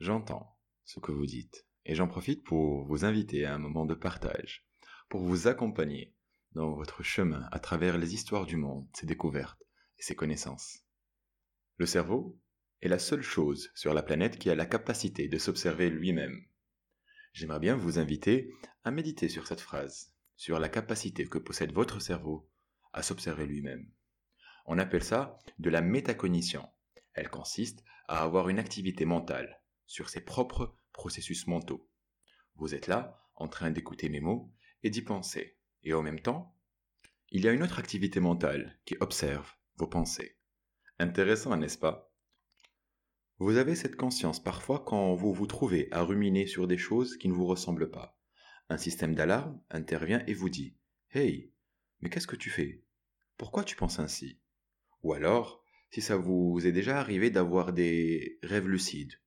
J'entends ce que vous dites et j'en profite pour vous inviter à un moment de partage, pour vous accompagner dans votre chemin à travers les histoires du monde, ses découvertes et ses connaissances. Le cerveau est la seule chose sur la planète qui a la capacité de s'observer lui-même. J'aimerais bien vous inviter à méditer sur cette phrase, sur la capacité que possède votre cerveau à s'observer lui-même. On appelle ça de la métacognition. Elle consiste à avoir une activité mentale sur ses propres processus mentaux. Vous êtes là, en train d'écouter mes mots et d'y penser. Et en même temps, il y a une autre activité mentale qui observe vos pensées. Intéressant, n'est-ce pas? Vous avez cette conscience parfois quand vous vous trouvez à ruminer sur des choses qui ne vous ressemblent pas. Un système d'alarme intervient et vous dit Hey, mais qu'est-ce que tu fais? Pourquoi tu penses ainsi Ou alors, si ça vous est déjà arrivé d'avoir des rêves lucides,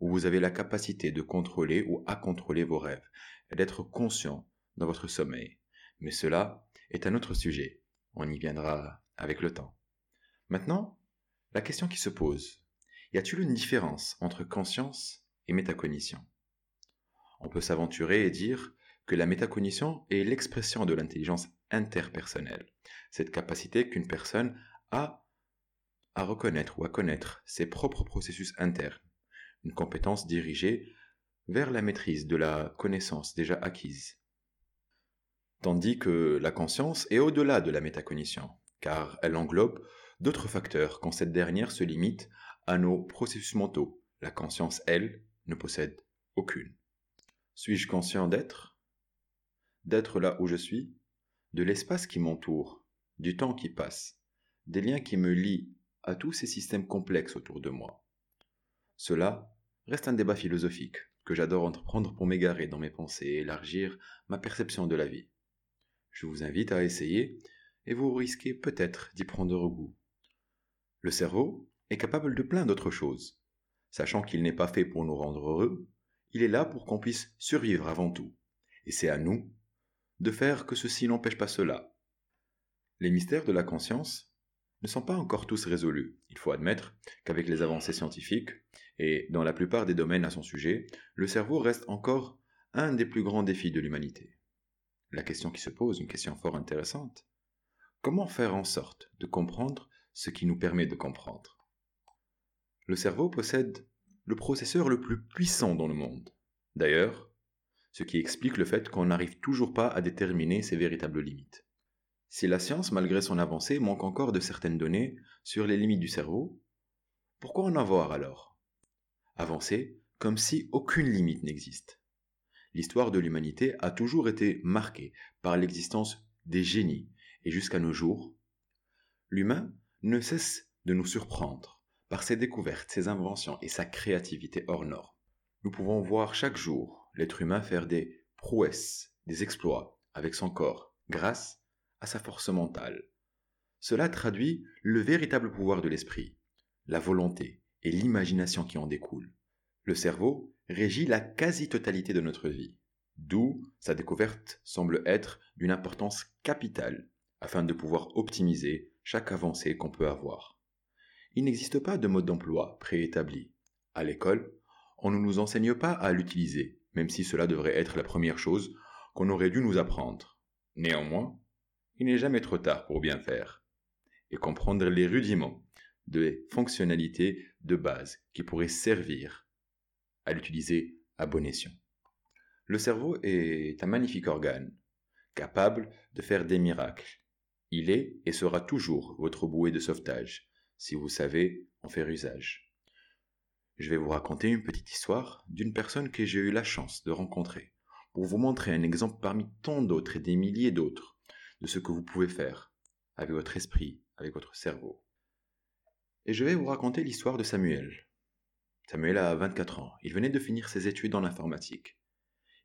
où vous avez la capacité de contrôler ou à contrôler vos rêves, d'être conscient dans votre sommeil. Mais cela est un autre sujet. On y viendra avec le temps. Maintenant, la question qui se pose, y a-t-il une différence entre conscience et métacognition? On peut s'aventurer et dire que la métacognition est l'expression de l'intelligence interpersonnelle, cette capacité qu'une personne a à reconnaître ou à connaître ses propres processus internes, une compétence dirigée vers la maîtrise de la connaissance déjà acquise. Tandis que la conscience est au-delà de la métacognition, car elle englobe d'autres facteurs quand cette dernière se limite à nos processus mentaux. La conscience, elle, ne possède aucune. Suis-je conscient d'être d'être là où je suis, de l'espace qui m'entoure, du temps qui passe, des liens qui me lient à tous ces systèmes complexes autour de moi? Reste un débat philosophique que j'adore entreprendre pour m'égarer dans mes pensées et élargir ma perception de la vie. Je vous invite à essayer et vous risquez peut-être d'y prendre goût. Le cerveau est capable de plein d'autres choses. Sachant qu'il n'est pas fait pour nous rendre heureux, il est là pour qu'on puisse survivre avant tout. Et c'est à nous de faire que ceci n'empêche pas cela. Les mystères de la conscience ne sont pas encore tous résolus. Il faut admettre qu'avec les avancées scientifiques, et dans la plupart des domaines à son sujet, le cerveau reste encore un des plus grands défis de l'humanité. La question qui se pose, une question fort intéressante, comment faire en sorte de comprendre ce qui nous permet de comprendre? Le cerveau possède le processeur le plus puissant dans le monde. D'ailleurs, ce qui explique le fait qu'on n'arrive toujours pas à déterminer ses véritables limites. Si la science, malgré son avancée, manque encore de certaines données sur les limites du cerveau, pourquoi en avoir alors? Avancer comme si aucune limite n'existe. L'histoire de l'humanité a toujours été marquée par l'existence des génies, et jusqu'à nos jours, l'humain ne cesse de nous surprendre par ses découvertes, ses inventions et sa créativité hors norme. Nous pouvons voir chaque jour l'être humain faire des prouesses, des exploits avec son corps, grâce à sa force mentale. Cela traduit le véritable pouvoir de l'esprit, la volonté et l'imagination qui en découlent. Le cerveau régit la quasi-totalité de notre vie, d'où sa découverte semble être d'une importance capitale afin de pouvoir optimiser chaque avancée qu'on peut avoir. Il n'existe pas de mode d'emploi préétabli. À l'école, on ne nous enseigne pas à l'utiliser, même si cela devrait être la première chose qu'on aurait dû nous apprendre. Néanmoins, il n'est jamais trop tard pour bien faire et comprendre les rudiments des fonctionnalités de base qui pourraient servir à l'utiliser à bon escient. Le cerveau est un magnifique organe, capable de faire des miracles. Il est et sera toujours votre bouée de sauvetage, si vous savez en faire usage je vais vous raconter une petite histoire d'une personne que j'ai eu la chance de rencontrer, pour vous montrer un exemple parmi tant d'autres et des milliers d'autres de ce que vous pouvez faire avec votre esprit, avec votre cerveau. Et je vais vous raconter l'histoire de Samuel. Samuel a 24 ans, il venait de finir ses études en informatique.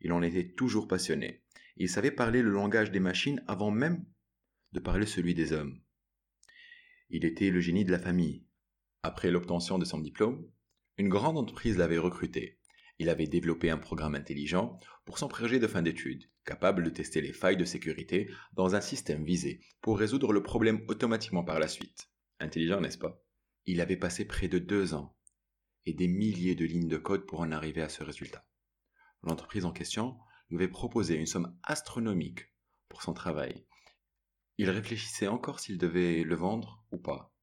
Il en était toujours passionné. Il savait parler le langage des machines avant même de parler celui des hommes. Il était le génie de la famille. Après l'obtention de son diplôme, une grande entreprise l'avait recruté. Il avait développé un programme intelligent pour son projet de fin d'études, capable de tester les failles de sécurité dans un système visé pour résoudre le problème automatiquement par la suite. Intelligent, n'est-ce pas? Il avait passé près de deux ans et des milliers de lignes de code pour en arriver à ce résultat. L'entreprise en question lui avait proposé une somme astronomique pour son travail. Il réfléchissait encore s'il devait le vendre ou pas.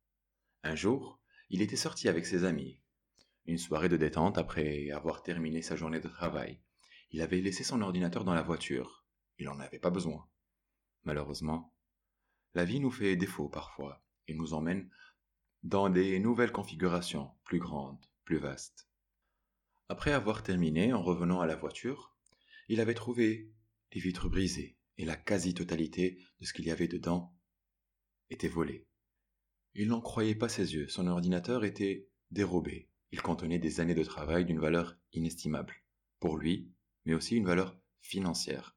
Un jour, il était sorti avec ses amis. Une soirée de détente après avoir terminé sa journée de travail. Il avait laissé son ordinateur dans la voiture. Il n'en avait pas besoin. Malheureusement, la vie nous fait défaut parfois et nous emmène dans des nouvelles configurations plus grandes, plus vastes. Après avoir terminé en revenant à la voiture, il avait trouvé les vitres brisées et la quasi-totalité de ce qu'il y avait dedans était volé. Il n'en croyait pas ses yeux, son ordinateur était dérobé. Il contenait des années de travail d'une valeur inestimable, pour lui, mais aussi une valeur financière.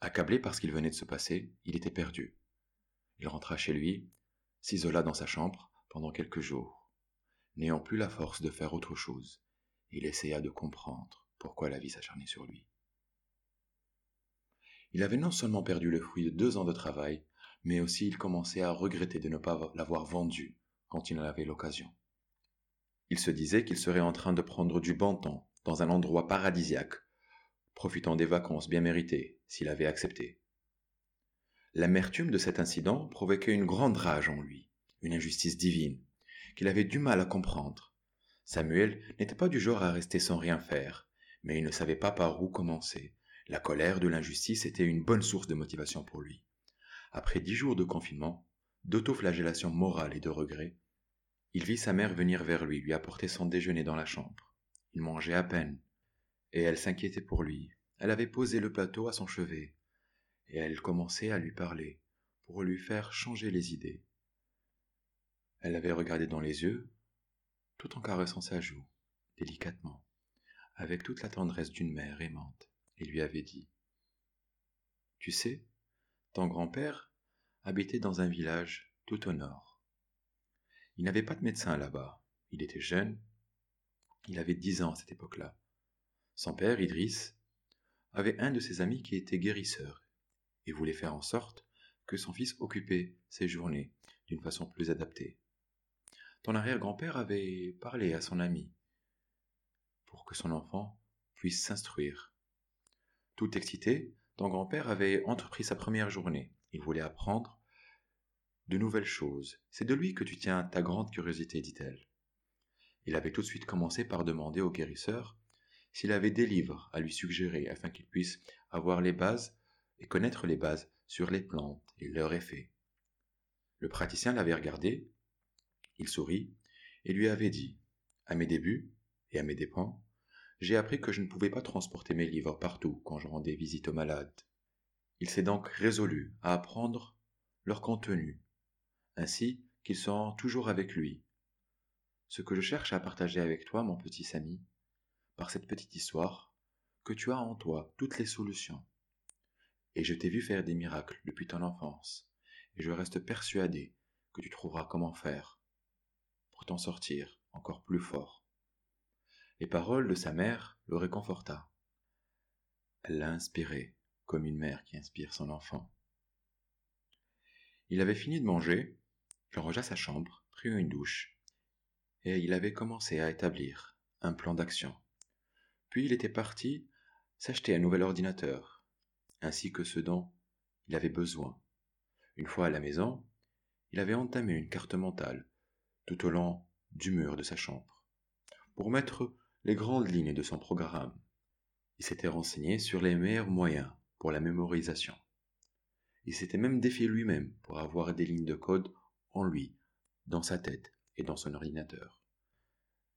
Accablé par ce qu'il venait de se passer, il était perdu. Il rentra chez lui, s'isola dans sa chambre pendant quelques jours, n'ayant plus la force de faire autre chose. Il essaya de comprendre pourquoi la vie s'acharnait sur lui. Il avait non seulement perdu le fruit de deux ans de travail, mais aussi il commençait à regretter de ne pas l'avoir vendu quand il en avait l'occasion. Il se disait qu'il serait en train de prendre du bon temps dans un endroit paradisiaque, profitant des vacances bien méritées s'il avait accepté. L'amertume de cet incident provoquait une grande rage en lui, une injustice divine, qu'il avait du mal à comprendre. Samuel n'était pas du genre à rester sans rien faire, mais il ne savait pas par où commencer. La colère de l'injustice était une bonne source de motivation pour lui. Après dix jours de confinement, d'autoflagellation morale et de regret, il vit sa mère venir vers lui, lui apporter son déjeuner dans la chambre. Il mangeait à peine, et elle s'inquiétait pour lui. Elle avait posé le plateau à son chevet, et elle commençait à lui parler, pour lui faire changer les idées. Elle l'avait regardé dans les yeux, tout en caressant sa joue, délicatement, avec toute la tendresse d'une mère aimante, et lui avait dit Tu sais, ton grand-père habitait dans un village tout au nord. Il n'avait pas de médecin là-bas. Il était jeune. Il avait dix ans à cette époque-là. Son père, Idriss, avait un de ses amis qui était guérisseur et voulait faire en sorte que son fils occupait ses journées d'une façon plus adaptée. Ton arrière-grand-père avait parlé à son ami pour que son enfant puisse s'instruire. Tout excité, ton grand-père avait entrepris sa première journée. Il voulait apprendre de nouvelles choses. C'est de lui que tu tiens ta grande curiosité, dit-elle. Il avait tout de suite commencé par demander au guérisseur s'il avait des livres à lui suggérer afin qu'il puisse avoir les bases et connaître les bases sur les plantes et leurs effets. Le praticien l'avait regardé, il sourit et lui avait dit À mes débuts et à mes dépens, j'ai appris que je ne pouvais pas transporter mes livres partout quand je rendais visite aux malades. Il s'est donc résolu à apprendre leur contenu, ainsi qu'ils sont toujours avec lui. Ce que je cherche à partager avec toi, mon petit Samy, par cette petite histoire, que tu as en toi toutes les solutions. Et je t'ai vu faire des miracles depuis ton enfance, et je reste persuadé que tu trouveras comment faire pour t'en sortir encore plus fort. Les paroles de sa mère le réconforta. Elle l'a inspiré, comme une mère qui inspire son enfant. Il avait fini de manger, il rangea sa chambre, prit une douche, et il avait commencé à établir un plan d'action. Puis il était parti s'acheter un nouvel ordinateur, ainsi que ce dont il avait besoin. Une fois à la maison, il avait entamé une carte mentale tout au long du mur de sa chambre, pour mettre les grandes lignes de son programme. Il s'était renseigné sur les meilleurs moyens pour la mémorisation. Il s'était même défié lui-même pour avoir des lignes de code lui, dans sa tête et dans son ordinateur.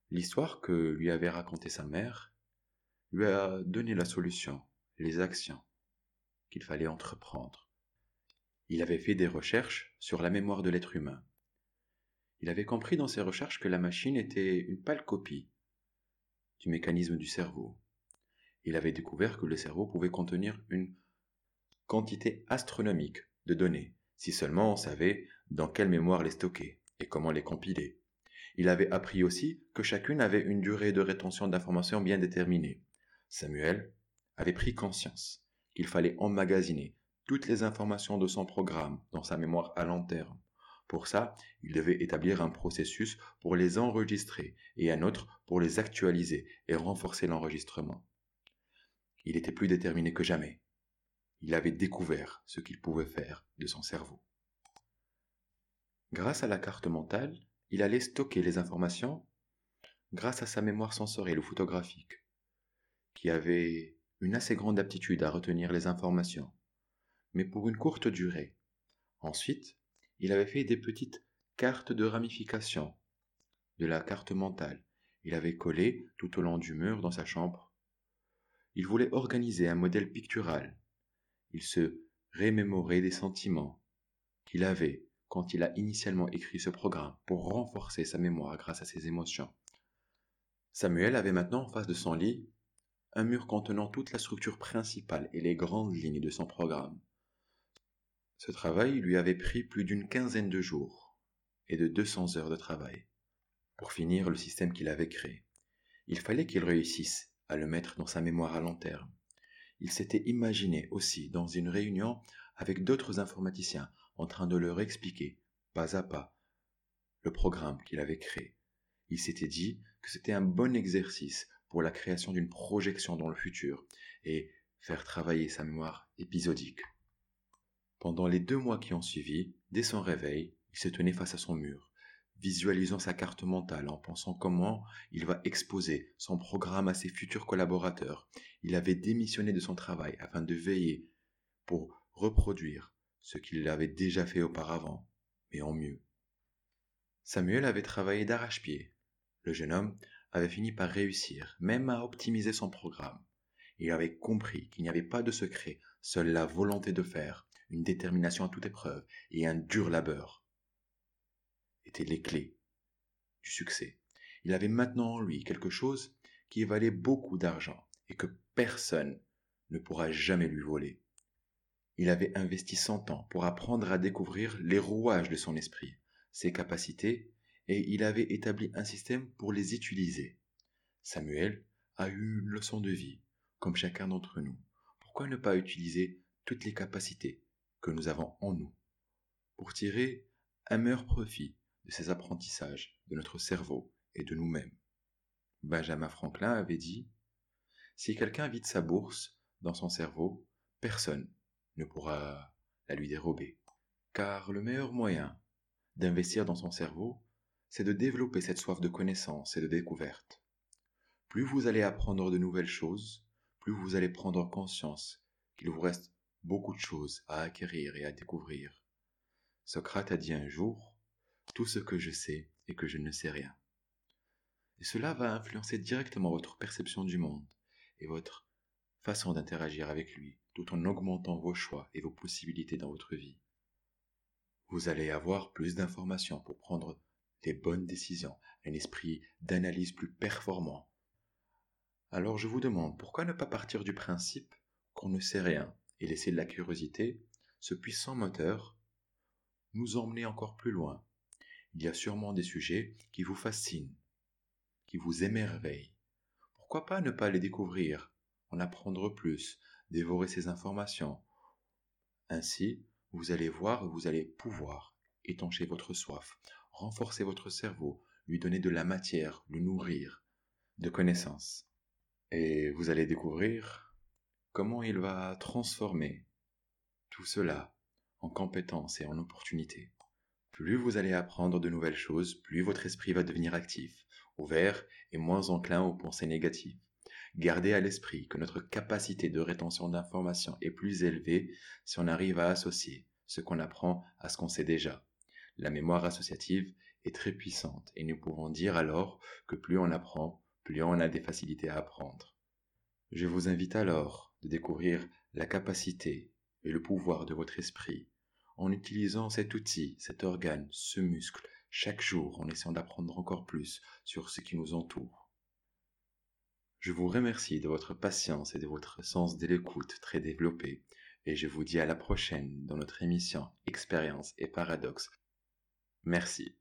L'histoire que lui avait racontée sa mère lui a donné la solution, les actions qu'il fallait entreprendre. Il avait fait des recherches sur la mémoire de l'être humain. Il avait compris dans ses recherches que la machine était une pâle copie du mécanisme du cerveau. Il avait découvert que le cerveau pouvait contenir une quantité astronomique de données, si seulement on savait dans quelle mémoire les stocker et comment les compiler. Il avait appris aussi que chacune avait une durée de rétention d'informations bien déterminée. Samuel avait pris conscience qu'il fallait emmagasiner toutes les informations de son programme dans sa mémoire à long terme Pour ça, il devait établir un processus pour les enregistrer et un autre pour les actualiser et renforcer l'enregistrement. Il était plus déterminé que jamais. Il avait découvert ce qu'il pouvait faire de son cerveau. Grâce à la carte mentale, il allait stocker les informations grâce à sa mémoire sensorielle ou photographique, qui avait une assez grande aptitude à retenir les informations, mais pour une courte durée. Ensuite, il avait fait des petites cartes de ramification de la carte mentale. Il avait collé tout au long du mur dans sa chambre. Il voulait organiser un modèle pictural. Il se rémémorait des sentiments qu'il avait quand il a initialement écrit ce programme pour renforcer sa mémoire grâce à ses émotions. Samuel avait maintenant en face de son lit un mur contenant toute la structure principale et les grandes lignes de son programme. Ce travail lui avait pris plus d'une quinzaine de jours et de 200 heures de travail pour finir le système qu'il avait créé. Il fallait qu'il réussisse à le mettre dans sa mémoire à long terme. Il s'était imaginé aussi dans une réunion avec d'autres informaticiens en train de leur expliquer, pas à pas, le programme qu'il avait créé. Il s'était dit que c'était un bon exercice pour la création d'une projection dans le futur et faire travailler sa mémoire épisodique. Pendant les deux mois qui ont suivi, dès son réveil, il se tenait face à son mur, visualisant sa carte mentale en pensant comment il va exposer son programme à ses futurs collaborateurs. Il avait démissionné de son travail afin de veiller pour reproduire ce qu'il avait déjà fait auparavant, mais en mieux. Samuel avait travaillé d'arrache-pied. Le jeune homme avait fini par réussir, même à optimiser son programme. Il avait compris qu'il n'y avait pas de secret, seule la volonté de faire, une détermination à toute épreuve et un dur labeur étaient les clés du succès. Il avait maintenant en lui quelque chose qui valait beaucoup d'argent et que personne ne pourra jamais lui voler. Il avait investi cent ans pour apprendre à découvrir les rouages de son esprit, ses capacités, et il avait établi un système pour les utiliser. Samuel a eu une leçon de vie, comme chacun d'entre nous. Pourquoi ne pas utiliser toutes les capacités que nous avons en nous pour tirer un meilleur profit de ces apprentissages de notre cerveau et de nous-mêmes? Benjamin Franklin avait dit Si quelqu'un vide sa bourse dans son cerveau, personne ne pourra la lui dérober. Car le meilleur moyen d'investir dans son cerveau, c'est de développer cette soif de connaissance et de découverte. Plus vous allez apprendre de nouvelles choses, plus vous allez prendre conscience qu'il vous reste beaucoup de choses à acquérir et à découvrir. Socrate a dit un jour, Tout ce que je sais est que je ne sais rien. Et cela va influencer directement votre perception du monde et votre façon d'interagir avec lui, tout en augmentant vos choix et vos possibilités dans votre vie. Vous allez avoir plus d'informations pour prendre les bonnes décisions, un esprit d'analyse plus performant. Alors je vous demande, pourquoi ne pas partir du principe qu'on ne sait rien et laisser la curiosité, ce puissant moteur, nous emmener encore plus loin? Il y a sûrement des sujets qui vous fascinent, qui vous émerveillent. Pourquoi pas ne pas les découvrir, en apprendre plus, dévorer ces informations Ainsi, vous allez voir et vous allez pouvoir étancher votre soif, renforcer votre cerveau, lui donner de la matière, le nourrir de connaissances. Et vous allez découvrir comment il va transformer tout cela en compétences et en opportunités. Plus vous allez apprendre de nouvelles choses, plus votre esprit va devenir actif, ouvert et moins enclin aux pensées négatives. Gardez à l'esprit que notre capacité de rétention d'informations est plus élevée si on arrive à associer ce qu'on apprend à ce qu'on sait déjà. La mémoire associative est très puissante et nous pouvons dire alors que plus on apprend, plus on a des facilités à apprendre. Je vous invite alors de découvrir la capacité et le pouvoir de votre esprit en utilisant cet outil, cet organe, ce muscle, chaque jour en essayant d'apprendre encore plus sur ce qui nous entoure. Je vous remercie de votre patience et de votre sens de l'écoute très développé et je vous dis à la prochaine dans notre émission Expérience et Paradoxe. Merci.